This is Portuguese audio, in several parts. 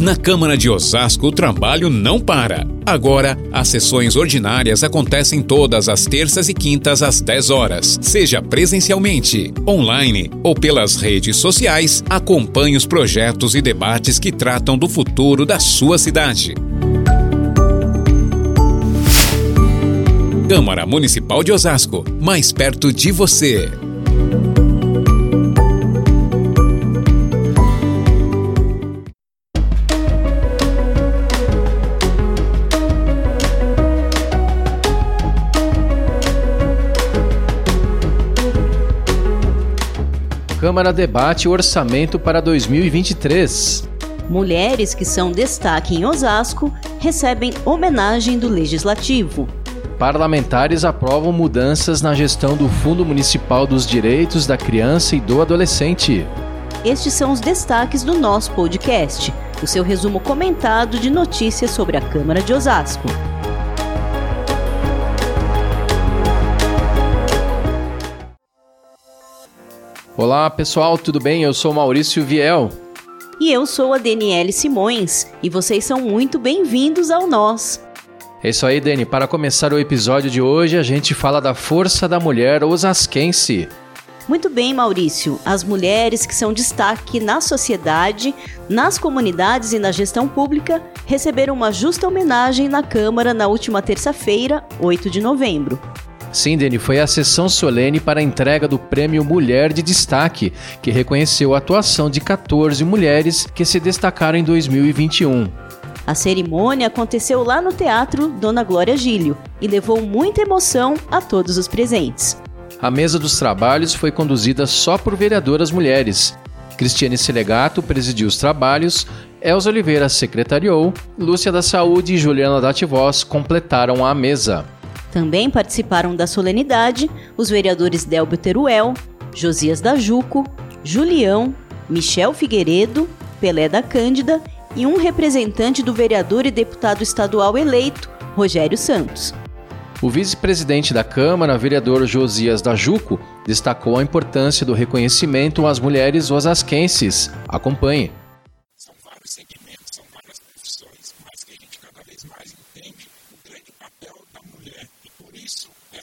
Na Câmara de Osasco, o trabalho não para. Agora, as sessões ordinárias acontecem todas as terças e quintas às 10 horas. Seja presencialmente, online ou pelas redes sociais, acompanhe os projetos e debates que tratam do futuro da sua cidade. Câmara Municipal de Osasco, mais perto de você. Câmara debate o orçamento para 2023. Mulheres que são destaque em Osasco recebem homenagem do Legislativo. Parlamentares aprovam mudanças na gestão do Fundo Municipal dos Direitos da Criança e do Adolescente. Estes são os destaques do nosso podcast, o seu resumo comentado de notícias sobre a Câmara de Osasco. Olá pessoal, tudo bem? Eu sou Maurício Viel. E eu sou a Daniele Simões, e vocês são muito bem-vindos ao Nós. É isso aí, Dani. Para começar o episódio de hoje, a gente fala da força da mulher osasquense. Muito bem, Maurício. As mulheres que são destaque na sociedade, nas comunidades e na gestão pública receberam uma justa homenagem na Câmara na última terça-feira, 8 de novembro. Sim, foi a sessão solene para a entrega do Prêmio Mulher de Destaque, que reconheceu a atuação de 14 mulheres que se destacaram em 2021. A cerimônia aconteceu lá no Teatro Dona Glória Gílio e levou muita emoção a todos os presentes. A mesa dos trabalhos foi conduzida só por vereadoras mulheres. Cristiane Selegato presidiu os trabalhos, Elza Oliveira secretariou, Lúcia da Saúde e Juliana Dativós completaram a mesa. Também participaram da solenidade os vereadores Delbio Teruel, Josias da Juco, Julião, Michel Figueiredo, Pelé da Cândida e um representante do vereador e deputado estadual eleito, Rogério Santos. O vice-presidente da Câmara, vereador Josias da Juco, destacou a importância do reconhecimento às mulheres osasquenses. Acompanhe.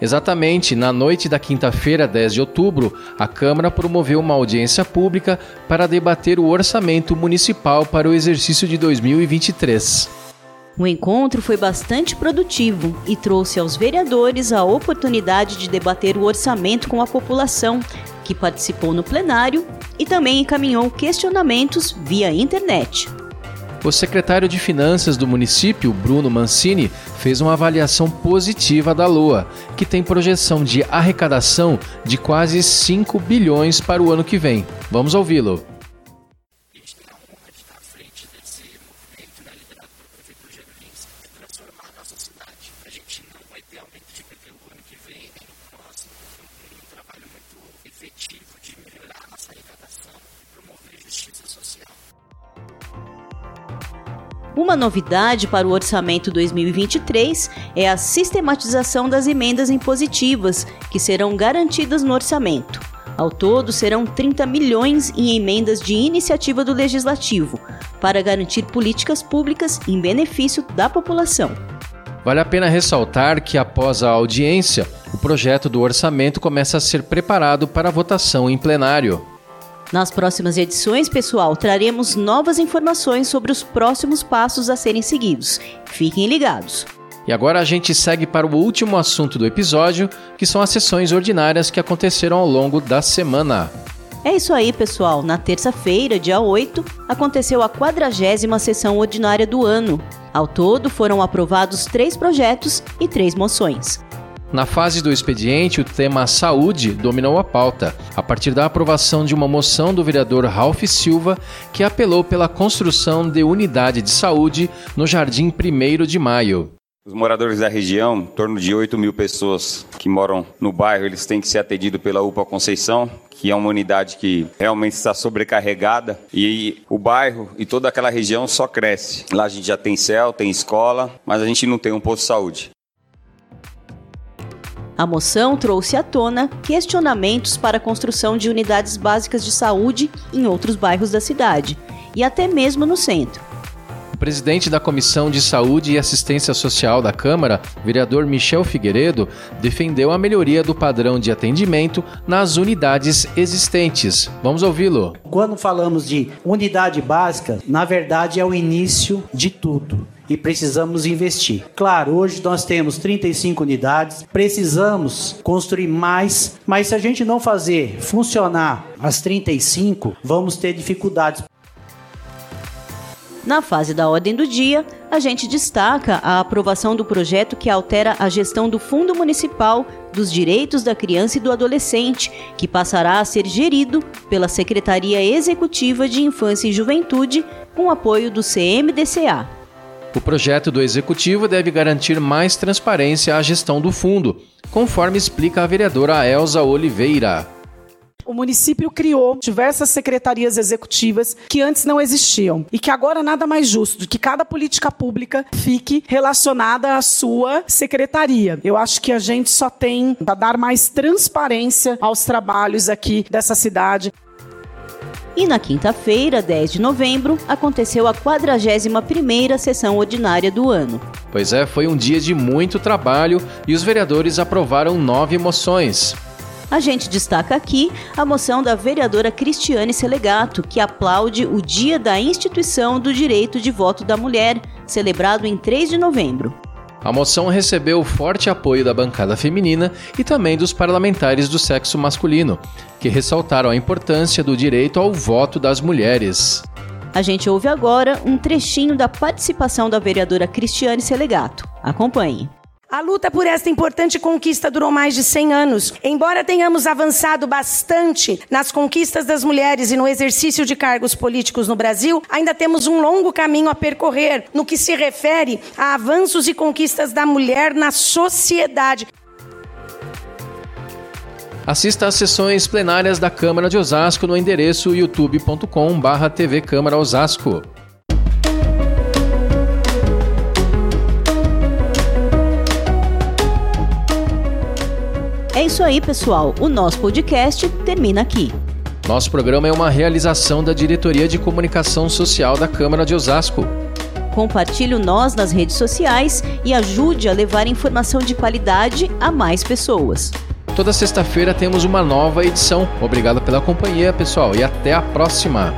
Exatamente, na noite da quinta-feira, 10 de outubro, a Câmara promoveu uma audiência pública para debater o orçamento municipal para o exercício de 2023. O encontro foi bastante produtivo e trouxe aos vereadores a oportunidade de debater o orçamento com a população, que participou no plenário e também encaminhou questionamentos via internet. O secretário de Finanças do município, Bruno Mancini, fez uma avaliação positiva da LOA, que tem projeção de arrecadação de quase 5 bilhões para o ano que vem. Vamos ouvi-lo. Uma novidade para o orçamento 2023 é a sistematização das emendas impositivas, que serão garantidas no orçamento. Ao todo, serão 30 milhões em emendas de iniciativa do Legislativo, para garantir políticas públicas em benefício da população. Vale a pena ressaltar que, após a audiência, o projeto do orçamento começa a ser preparado para votação em plenário. Nas próximas edições, pessoal, traremos novas informações sobre os próximos passos a serem seguidos. Fiquem ligados. E agora a gente segue para o último assunto do episódio, que são as sessões ordinárias que aconteceram ao longo da semana. É isso aí, pessoal. Na terça-feira, dia 8, aconteceu a 40 sessão ordinária do ano. Ao todo, foram aprovados três projetos e três moções. Na fase do expediente, o tema saúde dominou a pauta, a partir da aprovação de uma moção do vereador Ralph Silva, que apelou pela construção de unidade de saúde no Jardim 1 de Maio. Os moradores da região, em torno de 8 mil pessoas que moram no bairro, eles têm que ser atendidos pela UPA Conceição, que é uma unidade que realmente está sobrecarregada e o bairro e toda aquela região só cresce. Lá a gente já tem céu, tem escola, mas a gente não tem um posto de saúde. A moção trouxe à tona questionamentos para a construção de unidades básicas de saúde em outros bairros da cidade e até mesmo no centro. Presidente da Comissão de Saúde e Assistência Social da Câmara, vereador Michel Figueiredo, defendeu a melhoria do padrão de atendimento nas unidades existentes. Vamos ouvi-lo. Quando falamos de unidade básica, na verdade é o início de tudo e precisamos investir. Claro, hoje nós temos 35 unidades, precisamos construir mais, mas se a gente não fazer funcionar as 35, vamos ter dificuldades. Na fase da ordem do dia, a gente destaca a aprovação do projeto que altera a gestão do Fundo Municipal dos Direitos da Criança e do Adolescente, que passará a ser gerido pela Secretaria Executiva de Infância e Juventude, com apoio do CMDCA. O projeto do Executivo deve garantir mais transparência à gestão do fundo, conforme explica a vereadora Elza Oliveira o município criou diversas secretarias executivas que antes não existiam e que agora nada mais justo do que cada política pública fique relacionada à sua secretaria. Eu acho que a gente só tem a dar mais transparência aos trabalhos aqui dessa cidade. E na quinta-feira, 10 de novembro, aconteceu a 41ª sessão ordinária do ano. Pois é, foi um dia de muito trabalho e os vereadores aprovaram nove moções. A gente destaca aqui a moção da vereadora Cristiane Selegato, que aplaude o Dia da Instituição do Direito de Voto da Mulher, celebrado em 3 de novembro. A moção recebeu forte apoio da bancada feminina e também dos parlamentares do sexo masculino, que ressaltaram a importância do direito ao voto das mulheres. A gente ouve agora um trechinho da participação da vereadora Cristiane Selegato. Acompanhe. A luta por esta importante conquista durou mais de 100 anos. Embora tenhamos avançado bastante nas conquistas das mulheres e no exercício de cargos políticos no Brasil, ainda temos um longo caminho a percorrer no que se refere a avanços e conquistas da mulher na sociedade. Assista às sessões plenárias da Câmara de Osasco no endereço youtube.com/tv É isso aí, pessoal. O nosso podcast termina aqui. Nosso programa é uma realização da Diretoria de Comunicação Social da Câmara de Osasco. Compartilhe o Nós nas redes sociais e ajude a levar informação de qualidade a mais pessoas. Toda sexta-feira temos uma nova edição. Obrigado pela companhia, pessoal, e até a próxima!